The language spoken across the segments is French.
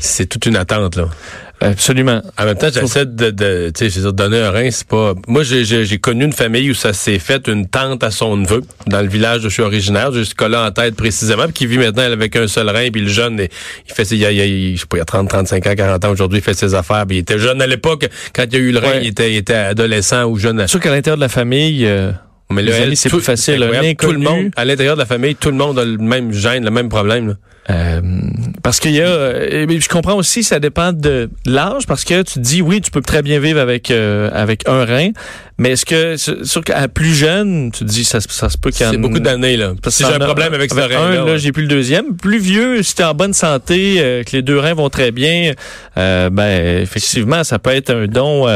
C'est toute une attente, là. Absolument. En même temps, j'essaie de, de tu sais, donner un rein, c'est pas. Moi, j'ai connu une famille où ça s'est fait une tante à son neveu dans le village où je suis originaire. Ce cas-là en tête précisément, puis qui vit maintenant avec un seul rein, puis le jeune, il fait, il y a, il je sais pas, il y a 30, 35 ans, 40 ans aujourd'hui, il fait ses affaires. Puis il était jeune à l'époque quand il y a eu le rein, il était, il était adolescent ou jeune. C'est sûr qu'à l'intérieur de la famille. Euh, mais le c'est plus facile. tout le monde, à l'intérieur de la famille, tout le monde a le même gène, le même problème. Euh, parce qu'il y a, euh, je comprends aussi, ça dépend de l'âge, parce que tu dis oui, tu peux très bien vivre avec euh, avec un rein, mais est-ce que sûr qu'à plus jeune, tu dis ça, ça se peut qu'il y C'est beaucoup d'années là. Parce que si j'ai un problème avec, ce rein, là, j'ai plus le deuxième. Plus vieux, si t'es en bonne santé, que les deux reins vont très bien, ben effectivement, ça peut être un don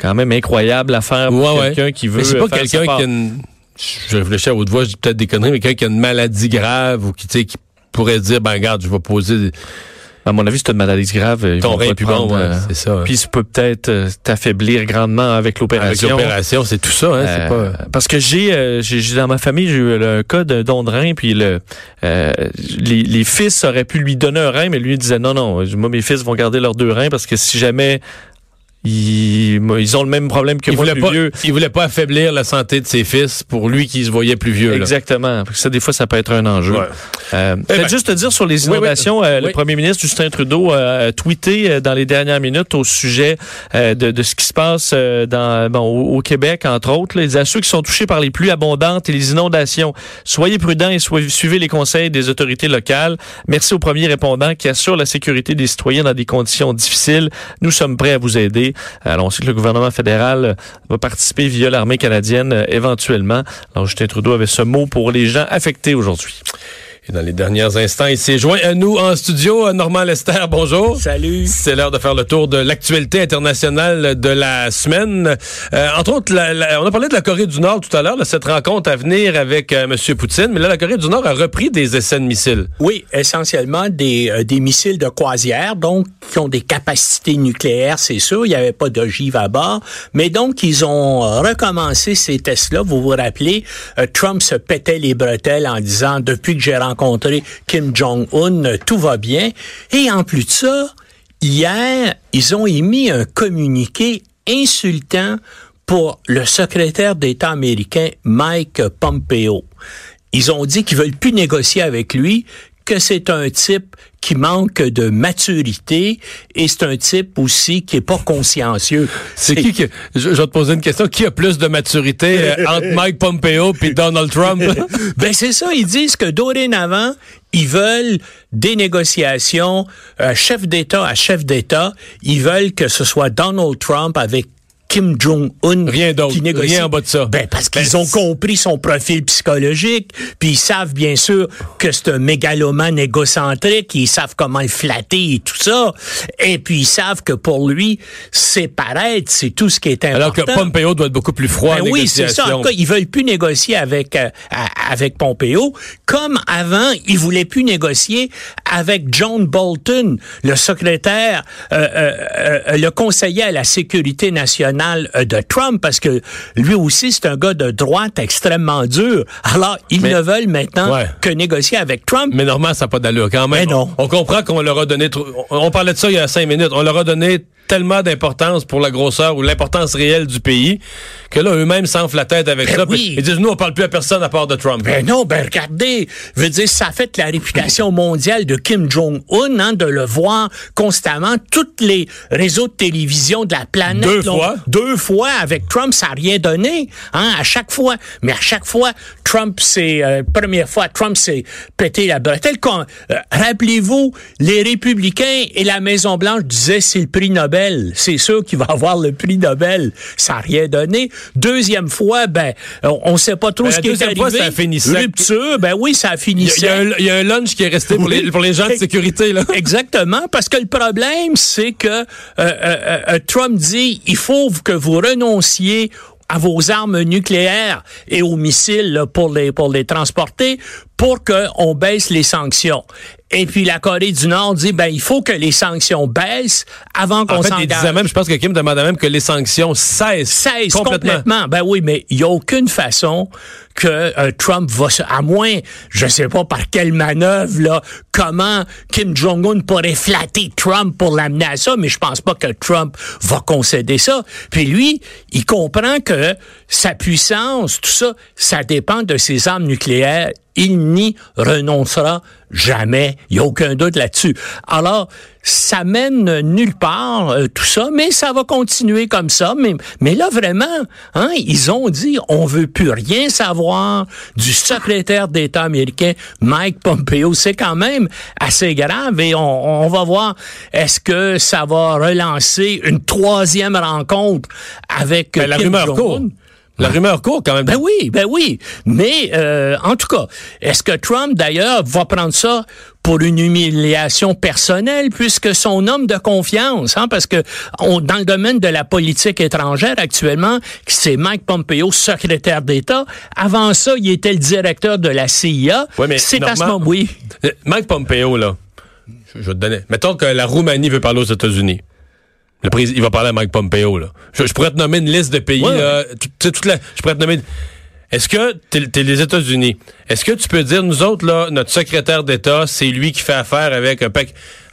quand même incroyable à faire pour quelqu'un qui veut. Mais c'est pas quelqu'un qui a une. Je réfléchis à haute voix, je dis peut-être des conneries, mais quelqu'un qui a une maladie grave ou qui, tu sais, qui pourrait dire, ben regarde, je vais poser. À mon avis, c'est une maladie grave. Ton rein plus bon, euh, c'est ça. Puis ça peut peut-être euh, t'affaiblir grandement avec l'opération. Avec l'opération, c'est tout ça. Hein, euh, pas... Parce que j'ai, j'ai dans ma famille, j'ai eu le cas d'un don de rein, puis le, les, les, fils auraient pu lui donner un rein, mais lui disait non, non, moi mes fils vont garder leurs deux reins parce que si jamais ils, ils, ont le même problème que il moi, plus pas, vieux. Il voulait pas affaiblir la santé de ses fils pour lui qui se voyait plus vieux. Exactement. Ça, des fois, ça peut être un enjeu. Euh, eh ben, juste te dire sur les inondations, euh, le premier ministre Justin Trudeau a tweeté euh, dans les dernières minutes au sujet euh, de, de, ce qui se passe dans, bon, au, Québec, entre autres. Là, il dit à ceux qui sont touchés par les pluies abondantes et les inondations, soyez prudents et soyez, suivez les conseils des autorités locales. Merci au premier répondant qui assure la sécurité des citoyens dans des conditions difficiles. Nous sommes prêts à vous aider. Alors, on sait que le gouvernement fédéral euh, va participer via l'armée canadienne euh, éventuellement. Alors, Justin Trudeau avait ce mot pour les gens affectés aujourd'hui. Et dans les derniers instants, il s'est joint à nous en studio. Euh, Normand Lester, bonjour. Salut. C'est l'heure de faire le tour de l'actualité internationale de la semaine. Euh, entre autres, on a parlé de la Corée du Nord tout à l'heure, cette rencontre à venir avec euh, M. Poutine. Mais là, la Corée du Nord a repris des essais de missiles. Oui, essentiellement des, des missiles de croisière, donc qui ont des capacités nucléaires, c'est sûr. Il n'y avait pas d'ogive à bord. Mais donc, ils ont recommencé ces tests-là. Vous vous rappelez, Trump se pétait les bretelles en disant, depuis que j'ai rencontré Kim Jong-un, tout va bien. Et en plus de ça, hier, ils ont émis un communiqué insultant pour le secrétaire d'État américain Mike Pompeo. Ils ont dit qu'ils veulent plus négocier avec lui, que c'est un type qui manque de maturité et c'est un type aussi qui est pas consciencieux. C'est qui qui je, vais te poser une question. Qui a plus de maturité euh, entre Mike Pompeo puis Donald Trump? Ben c'est ça, ils disent que dorénavant, ils veulent des négociations euh, chef d'État à chef d'État, ils veulent que ce soit Donald Trump avec Kim Jong-un rien d'autre, qui négocie. Rien en bas de ça. Ben, parce qu'ils ben, ont compris son profil psychologique, puis ils savent bien sûr que c'est un mégalomane égocentrique, ils savent comment le flatter et tout ça, et puis ils savent que pour lui, c'est paraître, c'est tout ce qui est important. Alors que Pompeo doit être beaucoup plus froid ben Oui, c'est ça. En tout cas, ils veulent plus négocier avec, euh, avec Pompeo, comme avant, ils voulaient plus négocier avec John Bolton, le secrétaire, euh, euh, euh le conseiller à la sécurité nationale euh, de Trump parce que lui aussi, c'est un gars de droite extrêmement dur. Alors, ils ne veulent maintenant que négocier avec Trump. Mais normalement, ça n'a pas d'allure quand même. Mais non. On, comprend qu'on leur a donné... On parlait de ça il y a cinq minutes. On leur a donné tellement d'importance pour la grosseur ou l'importance réelle du pays que là, eux-mêmes s'enflent la tête avec ben ça. Ils disent, nous, on parle plus à personne à part de Trump. Ben non, ben regardez, je veux dire, ça fait la réputation mondiale de Kim Jong-un, hein, de le voir constamment. Tous les réseaux de télévision de la planète. Deux fois. Deux fois avec Trump, ça n'a rien donné, hein, à chaque fois. Mais à chaque fois, Trump, c'est, euh, première fois, Trump s'est pété la bretelle. Euh, rappelez-vous, les républicains et la Maison-Blanche disaient, c'est le prix Nobel Nobel. C'est sûr qu'il va avoir le prix Nobel. Ça n'a rien donné. Deuxième fois, ben, on ne sait pas trop ben, ce qui est arrivé. Fois, ça a fini Rupture, ben oui, ça a fini il y, y, a un lunch qui est resté pour, les, pour les gens de sécurité. Là. Exactement, parce que le problème, c'est que euh, euh, euh, Trump dit, il faut que vous renonciez à vos armes nucléaires et aux missiles pour les pour les transporter pour qu'on baisse les sanctions. Et puis la Corée du Nord dit ben il faut que les sanctions baissent avant qu'on s'engage. En même, je pense que Kim demandait même que les sanctions cessent, cessent complètement. Ben oui, mais il y a aucune façon que euh, Trump va à moins je sais pas par quelle manœuvre là comment Kim Jong Un pourrait flatter Trump pour l'amener à ça mais je pense pas que Trump va concéder ça. Puis lui, il comprend que sa puissance, tout ça, ça dépend de ses armes nucléaires il n'y renoncera jamais. Il n'y a aucun doute là-dessus. Alors, ça mène nulle part, euh, tout ça, mais ça va continuer comme ça. Mais, mais là, vraiment, hein, ils ont dit, on veut plus rien savoir du secrétaire d'État américain, Mike Pompeo. C'est quand même assez grave et on, on va voir, est-ce que ça va relancer une troisième rencontre avec ben, la rumeur la rumeur court quand même. Ben oui, ben oui. Mais euh, en tout cas, est-ce que Trump d'ailleurs va prendre ça pour une humiliation personnelle puisque son homme de confiance, hein, parce que dans le domaine de la politique étrangère actuellement, c'est Mike Pompeo, secrétaire d'État. Avant ça, il était le directeur de la CIA. Oui, mais c'est à ce moment, oui. Euh, Mike Pompeo là, je, je vais te donner. Mettons que la Roumanie veut parler aux États-Unis. Le président, il va parler à Mike Pompeo. Là. Je, pourrais te nommer une liste de pays. Là, toute la, je pourrais te nommer. Est-ce que t'es es les États-Unis? Est-ce que tu peux dire nous autres là, notre secrétaire d'État, c'est lui qui fait affaire avec un,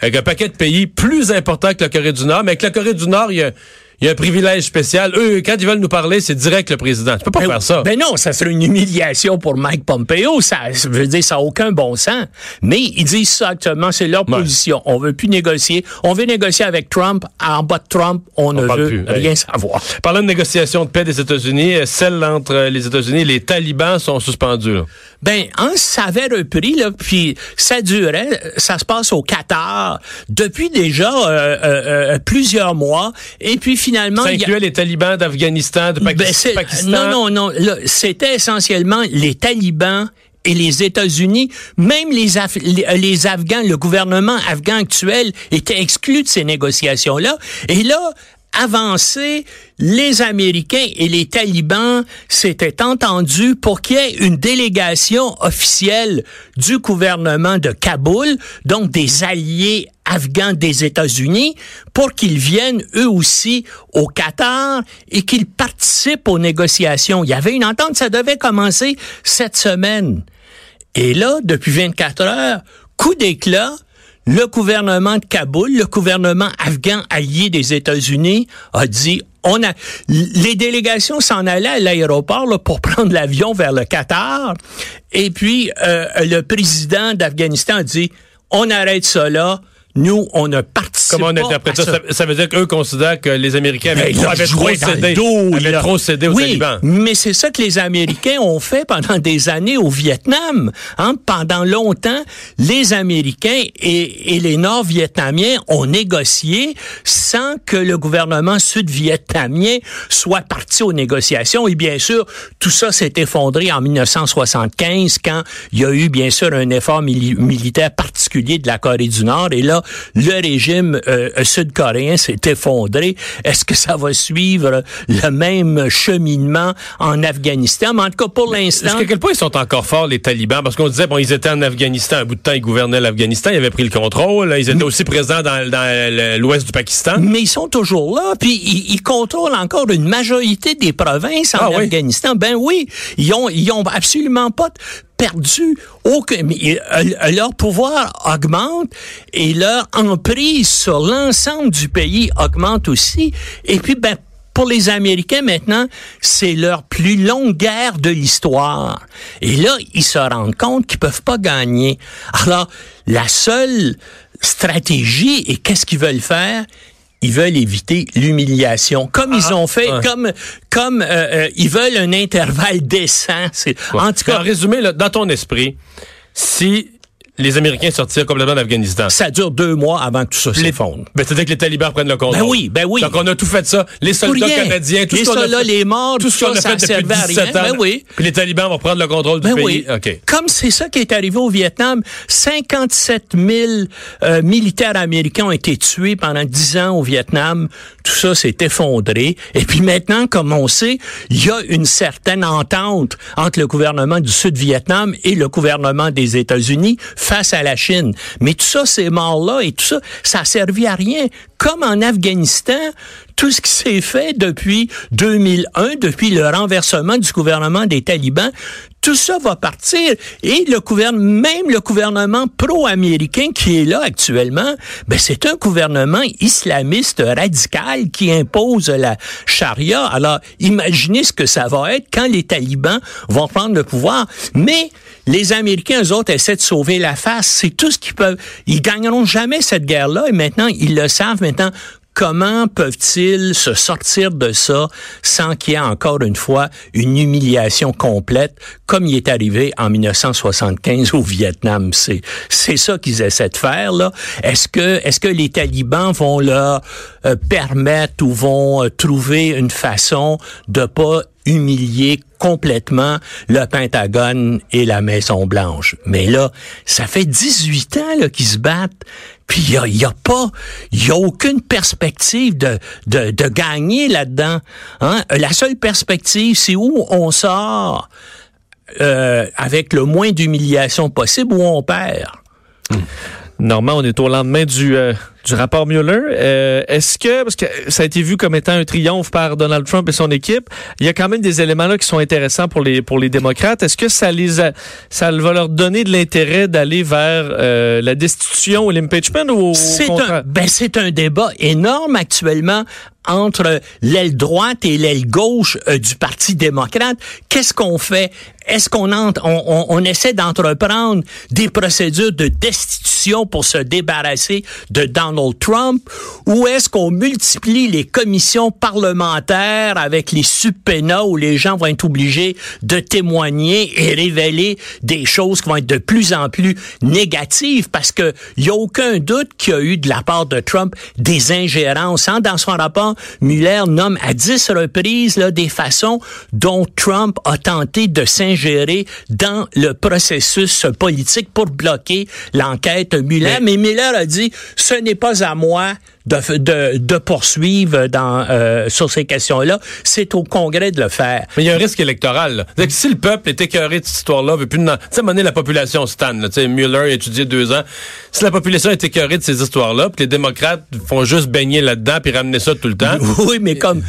avec un paquet de pays plus importants que la Corée du Nord, mais avec la Corée du Nord, il y a il y a un privilège spécial. Eux, quand ils veulent nous parler, c'est direct le président. Tu peux pas ben faire ça. Ben non, ça serait une humiliation pour Mike Pompeo. Ça, veut dire, ça n'a aucun bon sens. Mais ils disent ça actuellement, c'est leur position. On veut plus négocier. On veut négocier avec Trump. En bas de Trump, on, ne veut rien savoir. Parlant de négociation de paix des États-Unis, euh, celle entre les États-Unis et les talibans sont suspendus. Ben, hein, ça avait repris, là, puis ça durait. Ça se passe au Qatar depuis déjà euh, euh, euh plusieurs mois. Et puis finalement... Ça incluait les talibans d'Afghanistan, de ben, Pakistan? non, non, non. C'était essentiellement les talibans et les États-Unis, même les, les, Afghans, le gouvernement afghan actuel était exclu de ces négociations-là. Et là, avancé, les Américains et les talibans s'étaient entendus pour qu'il y ait une délégation officielle du gouvernement de Kaboul, donc des alliés afghans des États-Unis, pour qu'ils viennent eux aussi au Qatar et qu'ils participent aux négociations. Il y avait une entente, ça devait commencer cette semaine. Et là, depuis 24 heures, coup d'éclat, le gouvernement de Kaboul, le gouvernement afghan allié des États-Unis a dit on a les délégations s'en allaient à l'aéroport pour prendre l'avion vers le Qatar. Et puis euh, le président d'Afghanistan a dit on arrête là nous, on a participé. Comment on interprète ça? ça? veut dire qu'eux considèrent que les Américains avaient, ben, trop, cédé, avaient trop cédé aux oui, talibans. Mais c'est ça que les Américains ont fait pendant des années au Vietnam. Hein? Pendant longtemps, les Américains et, et les Nord-Vietnamiens ont négocié sans que le gouvernement sud-vietnamien soit parti aux négociations. Et bien sûr, tout ça s'est effondré en 1975 quand il y a eu bien sûr un effort militaire particulier de la Corée du Nord. Et là, le régime euh, sud-coréen s'est effondré. Est-ce que ça va suivre le même cheminement en Afghanistan? Mais en tout cas, pour l'instant... Est-ce qu'à quel point ils sont encore forts, les talibans? Parce qu'on disait, bon, ils étaient en Afghanistan. Un bout de temps, ils gouvernaient l'Afghanistan. Ils avaient pris le contrôle. Ils étaient aussi présents dans, dans l'ouest du Pakistan. Mais ils sont toujours là. Puis ils, contrôlent encore une majorité des provinces en ah Afghanistan. Ben oui, ils ont, ils ont absolument pas perdu mais euh, leur pouvoir augmente et leur emprise sur l'ensemble du pays augmente aussi. Et puis, ben, pour les Américains maintenant, c'est leur plus longue guerre de l'histoire. Et là, ils se rendent compte qu'ils peuvent pas gagner. Alors, la seule stratégie et qu'est-ce qu'ils veulent faire? Ils veulent éviter l'humiliation, comme ils ah, ont fait, comme comme euh, euh, ils veulent un intervalle décent. En tout cas, en résumé, là, dans ton esprit, si les Américains sortir complètement d'Afghanistan. Ça dure deux mois avant que tout ça s'effondre. Ben, C'est-à-dire que les talibans prennent le contrôle. Ben oui, ben oui. Donc on a tout fait ça. Les soldats canadiens, tout les ce qu'on soldats, a fait, les morts, tout ce qu'on a fait depuis servait à 17 rien. ans. Ben oui. Puis les talibans vont prendre le contrôle du Ben pays. oui. OK. Comme c'est ça qui est arrivé au Vietnam, 57 000 euh, militaires américains ont été tués pendant 10 ans au Vietnam. Tout ça s'est effondré. Et puis maintenant, comme on sait, il y a une certaine entente entre le gouvernement du Sud-Vietnam et le gouvernement des États-Unis face à la Chine. Mais tout ça, ces morts-là et tout ça, ça a servi à rien. Comme en Afghanistan, tout ce qui s'est fait depuis 2001, depuis le renversement du gouvernement des talibans, tout ça va partir. Et le gouvernement, même le gouvernement pro-américain qui est là actuellement, ben c'est un gouvernement islamiste radical qui impose la charia. Alors, imaginez ce que ça va être quand les talibans vont prendre le pouvoir. Mais les Américains, eux autres, essaient de sauver la face. C'est tout ce qu'ils peuvent. Ils gagneront jamais cette guerre-là. Et maintenant, ils le savent. Maintenant, comment peuvent-ils se sortir de ça sans qu'il y ait encore une fois une humiliation complète comme il est arrivé en 1975 au Vietnam? C'est c'est ça qu'ils essaient de faire là est-ce que est-ce que les talibans vont leur euh, permettre ou vont euh, trouver une façon de pas humilier complètement le Pentagone et la Maison Blanche. Mais là, ça fait 18 ans là, qu'ils se battent. Puis il y a, y a, pas, il y a aucune perspective de, de, de gagner là-dedans. Hein? La seule perspective, c'est où on sort euh, avec le moins d'humiliation possible ou on perd. Normand, on est au lendemain du, euh, du rapport Mueller. Euh, Est-ce que, parce que ça a été vu comme étant un triomphe par Donald Trump et son équipe, il y a quand même des éléments là qui sont intéressants pour les pour les démocrates. Est-ce que ça les a, ça va leur donner de l'intérêt d'aller vers euh, la destitution ou l'impeachment ou c'est un, ben c'est un débat énorme actuellement entre l'aile droite et l'aile gauche euh, du Parti démocrate. Qu'est-ce qu'on fait? Est-ce qu'on on, on, on, essaie d'entreprendre des procédures de destitution pour se débarrasser de Donald Trump? Ou est-ce qu'on multiplie les commissions parlementaires avec les subpénats où les gens vont être obligés de témoigner et révéler des choses qui vont être de plus en plus négatives? Parce que y a aucun doute qu'il y a eu de la part de Trump des ingérences. Hein? Dans son rapport, Mueller nomme à dix reprises là, des façons dont Trump a tenté de s'ingérer dans le processus politique pour bloquer l'enquête Mueller. Mais, Mais Mueller a dit, ce n'est pas à moi de, de, de poursuivre dans, euh, sur ces questions-là. C'est au Congrès de le faire. Mais il y a un risque électoral. Que si le peuple est écœuré de cette histoire-là, veut plus... Tu sais, la population Stan, Mueller a étudié deux ans. Si la population est écœurée de ces histoires-là, puis les démocrates font juste baigner là-dedans puis ramener ça tout le temps... Oui, mais comme...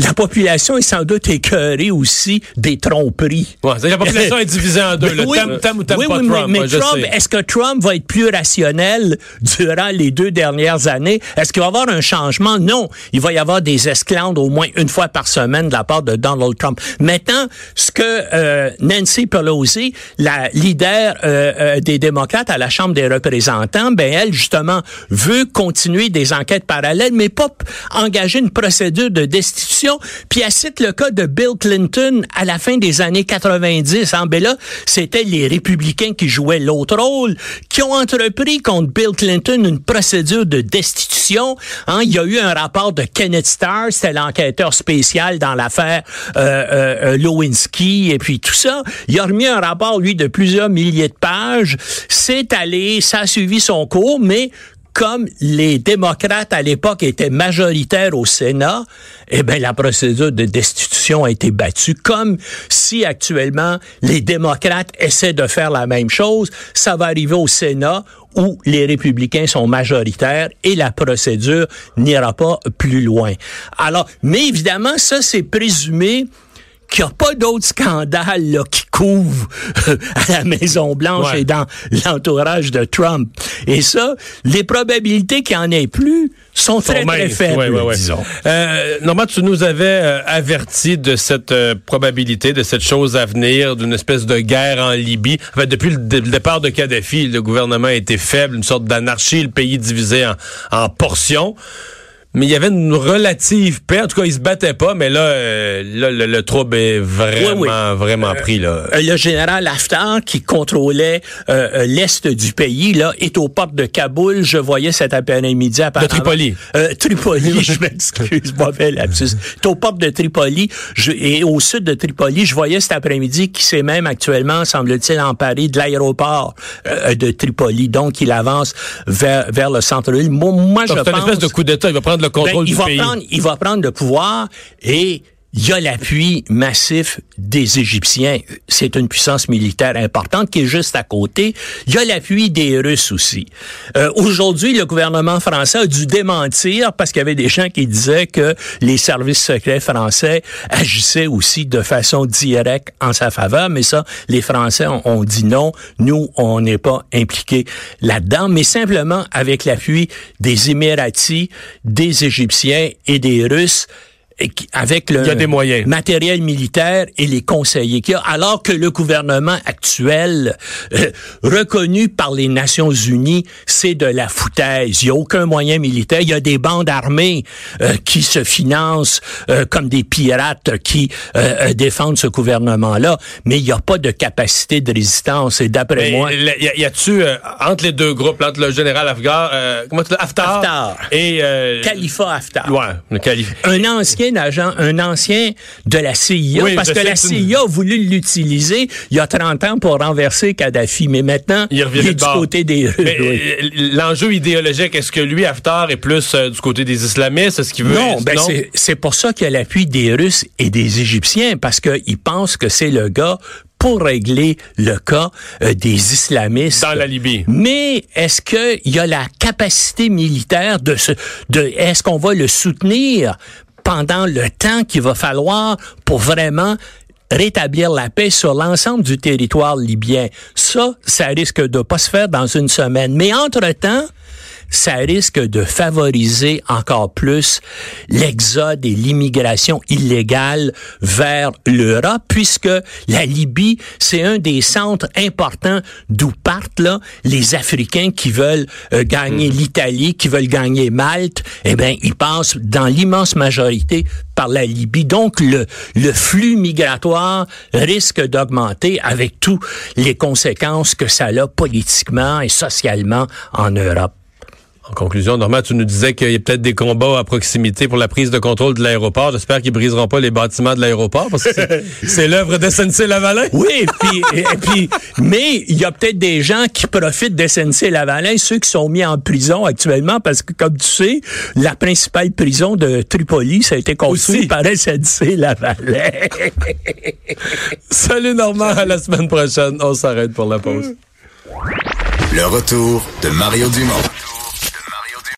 La population est sans doute écœurée aussi des tromperies. Ouais, la population est divisée en deux. Le oui, tam, tam ou tam oui, pas oui, Trump. Mais, moi, mais Trump, est-ce que Trump va être plus rationnel durant les deux dernières années? Est-ce qu'il va y avoir un changement? Non. Il va y avoir des esclandres au moins une fois par semaine de la part de Donald Trump. Maintenant, ce que euh, Nancy Pelosi, la leader euh, euh, des démocrates à la Chambre des représentants, ben elle, justement, veut continuer des enquêtes parallèles, mais pas engager une procédure de destitution. Puis elle cite le cas de Bill Clinton à la fin des années 90. En ben là, c'était les républicains qui jouaient l'autre rôle, qui ont entrepris contre Bill Clinton une procédure de destitution. Hein, il y a eu un rapport de Kenneth Starr, c'était l'enquêteur spécial dans l'affaire euh, euh, Lewinsky et puis tout ça. Il a remis un rapport, lui, de plusieurs milliers de pages. C'est allé, ça a suivi son cours, mais comme les démocrates à l'époque étaient majoritaires au Sénat, eh bien la procédure de destitution a été battue. Comme si actuellement les démocrates essaient de faire la même chose, ça va arriver au Sénat où les républicains sont majoritaires et la procédure n'ira pas plus loin. Alors, mais évidemment, ça c'est présumé qu'il n'y a pas d'autres scandales là, qui couvrent à la Maison-Blanche ouais. et dans l'entourage de Trump. Et ça, les probabilités qu'il n'y en ait plus sont, sont très, très faibles, ouais, ouais, disons. Euh, Normand, tu nous avais euh, averti de cette euh, probabilité, de cette chose à venir, d'une espèce de guerre en Libye. En fait, depuis le, le, départ de Kadhafi, le gouvernement a été faible, une sorte d'anarchie, le pays divisé en, en portions. Mais il y avait une relative paix. En tout cas, ils se battaient pas, mais là, euh, le, trouble est vraiment, vraiment euh, pris. Là. Euh, le général Haftar, qui contrôlait l'est du pays, là, est aux portes de Kaboul. Je voyais cet après-midi à De Tripoli. Tripoli, je m'excuse, mauvais lapsus. est aux portes de Tripoli je, et au sud de Tripoli. Je voyais cet après-midi qui s'est même actuellement, semble-t-il, emparé de l'aéroport de Tripoli. Donc, il avance vers, vers le centre-ville. Moi, moi je pense... C'est une espèce de coup d'État. Il va prendre le contrôle ben, du va pays. Prendre, il va prendre le pouvoir et il y a l'appui massif des Égyptiens. C'est une puissance militaire importante qui est juste à côté. Il y a l'appui des Russes aussi. Euh, Aujourd'hui, le gouvernement français a dû démentir parce qu'il y avait des gens qui disaient que les services secrets français agissaient aussi de façon directe en sa faveur. Mais ça, les Français ont, ont dit non. Nous, on n'est pas impliqués là-dedans. Mais simplement avec l'appui des Émiratis, des Égyptiens et des Russes, avec le des moyens. matériel militaire et les conseillers qu'il y a, alors que le gouvernement actuel, euh, reconnu par les Nations Unies, c'est de la foutaise. Il n'y a aucun moyen militaire. Il y a des bandes armées euh, qui se financent euh, comme des pirates qui défendent ce gouvernement-là, mais il n'y a pas de capacité de résistance. Et d'après moi... Y, y a-tu, entre les deux groupes, entre le général Afghar, comment tu dis, Haftar, Haftar. et... Khalifa Haftar. Ouais, le Khalifa. Un ancien agent, un ancien de la CIA, parce que la CIA a voulu l'utiliser il y a 30 ans pour renverser Kadhafi, mais maintenant, il, est du côté des euh, L'enjeu idéologique, est-ce que lui, Haftar, est plus euh, du côté des islamistes? Est-ce qu'il veut... Non, ben c'est pour ça qu'il y a l'appui des Russes et des Égyptiens, parce qu'ils pensent que c'est le gars pour régler le cas euh, des islamistes. Dans la Libye. Mais est-ce qu'il y a la capacité militaire de se, de, est-ce qu'on va le soutenir? Pendant le temps qu'il va falloir pour vraiment rétablir la paix sur l'ensemble du territoire libyen. Ça, ça risque de pas se faire dans une semaine. Mais entre-temps, ça risque de favoriser encore plus l'exode et l'immigration illégale vers l'Europe, puisque la Libye, c'est un des centres importants d'où partent là les Africains qui veulent euh, gagner hmm. l'Italie, qui veulent gagner Malte. Eh bien, ils passent dans l'immense majorité par la Libye. Donc, le, le flux migratoire risque d'augmenter avec toutes les conséquences que ça a politiquement et socialement en Europe. En conclusion, Normand, tu nous disais qu'il y a peut-être des combats à proximité pour la prise de contrôle de l'aéroport. J'espère qu'ils briseront pas les bâtiments de l'aéroport parce que c'est l'œuvre de SNC-Lavalin. Oui, puis, et, puis, mais il y a peut-être des gens qui profitent de SNC-Lavalin, ceux qui sont mis en prison actuellement parce que, comme tu sais, la principale prison de Tripoli, ça a été construit par SNC-Lavalin. Salut Normand, à la semaine prochaine. On s'arrête pour la pause. Le retour de Mario Dumont.